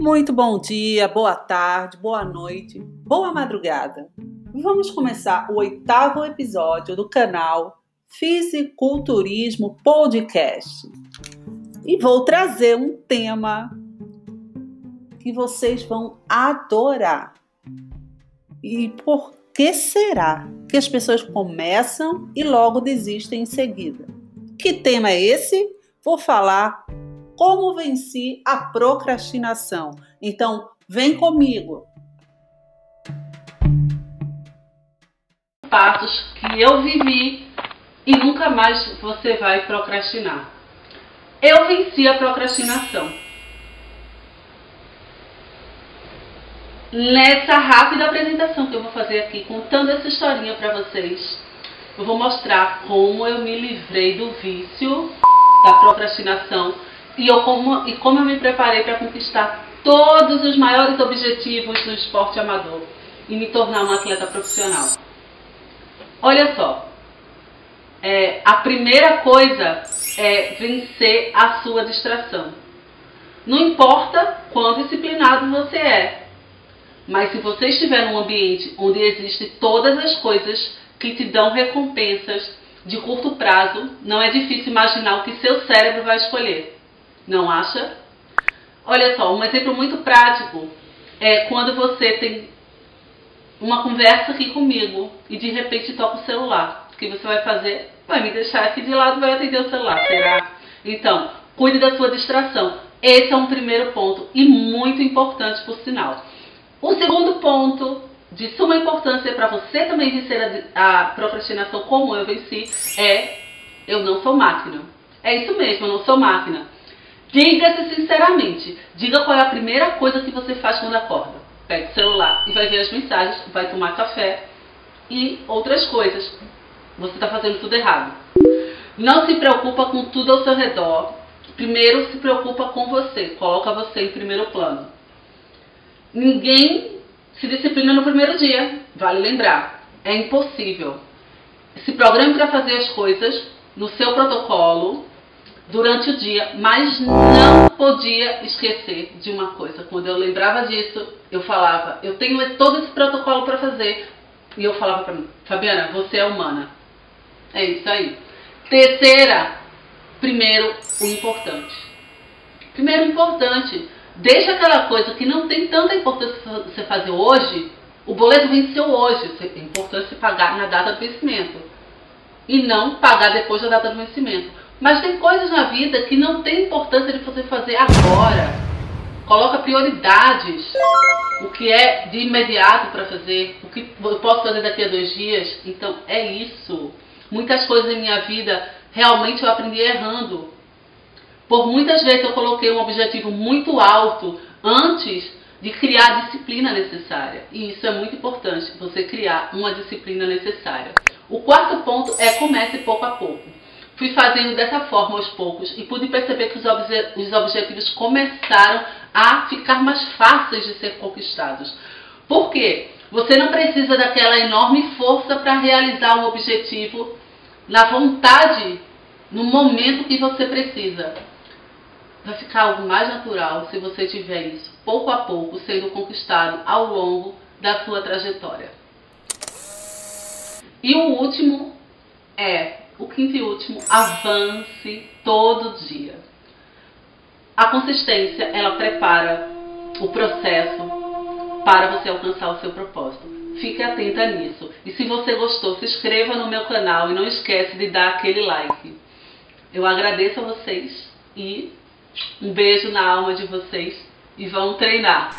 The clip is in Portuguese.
Muito bom dia, boa tarde, boa noite, boa madrugada. Vamos começar o oitavo episódio do canal Fisiculturismo Podcast. E vou trazer um tema que vocês vão adorar. E por que será que as pessoas começam e logo desistem em seguida? Que tema é esse? Vou falar como venci a procrastinação. Então, vem comigo. Passos que eu vivi e nunca mais você vai procrastinar. Eu venci a procrastinação. Nessa rápida apresentação que eu vou fazer aqui, contando essa historinha para vocês, eu vou mostrar como eu me livrei do vício da procrastinação e, eu como, e como eu me preparei para conquistar todos os maiores objetivos do esporte amador e me tornar um atleta profissional. Olha só, é, a primeira coisa é vencer a sua distração. Não importa quão disciplinado você é, mas se você estiver num ambiente onde existem todas as coisas que te dão recompensas de curto prazo, não é difícil imaginar o que seu cérebro vai escolher. Não acha? Olha só, um exemplo muito prático é quando você tem uma conversa aqui comigo e de repente toca o celular. O que você vai fazer? Vai me deixar aqui de lado vai atender o celular, será? Então, cuide da sua distração. Esse é um primeiro ponto e muito importante por sinal. O segundo ponto de suma importância para você também vencer a, a procrastinação como eu venci é eu não sou máquina. É isso mesmo, eu não sou máquina. Diga-se sinceramente. Diga qual é a primeira coisa que você faz quando acorda. Pega o celular e vai ver as mensagens, vai tomar café e outras coisas. Você está fazendo tudo errado. Não se preocupa com tudo ao seu redor. Primeiro se preocupa com você. Coloca você em primeiro plano. Ninguém se disciplina no primeiro dia. Vale lembrar. É impossível. Se programe para fazer as coisas no seu protocolo durante o dia, mas não podia esquecer de uma coisa. Quando eu lembrava disso, eu falava, eu tenho todo esse protocolo para fazer. E eu falava para mim, Fabiana, você é humana. É isso aí. Terceira, primeiro, o importante. Primeiro, o importante. Deixa aquela coisa que não tem tanta importância você fazer hoje. O boleto venceu hoje. É importante você pagar na data do vencimento. E não pagar depois da data do vencimento. Mas tem coisas na vida que não tem importância de você fazer agora. Coloca prioridades. O que é de imediato para fazer, o que eu posso fazer daqui a dois dias. Então é isso. Muitas coisas em minha vida realmente eu aprendi errando. Por muitas vezes eu coloquei um objetivo muito alto antes de criar a disciplina necessária. E isso é muito importante, você criar uma disciplina necessária. O quarto ponto é comece pouco a pouco. Fui fazendo dessa forma aos poucos e pude perceber que os, obje os objetivos começaram a ficar mais fáceis de ser conquistados. Por quê? Você não precisa daquela enorme força para realizar um objetivo na vontade, no momento que você precisa. Vai ficar algo mais natural se você tiver isso pouco a pouco sendo conquistado ao longo da sua trajetória. E o último é o quinto e último, avance todo dia. A consistência, ela prepara o processo para você alcançar o seu propósito. Fique atenta nisso. E se você gostou, se inscreva no meu canal e não esquece de dar aquele like. Eu agradeço a vocês e um beijo na alma de vocês e vão treinar.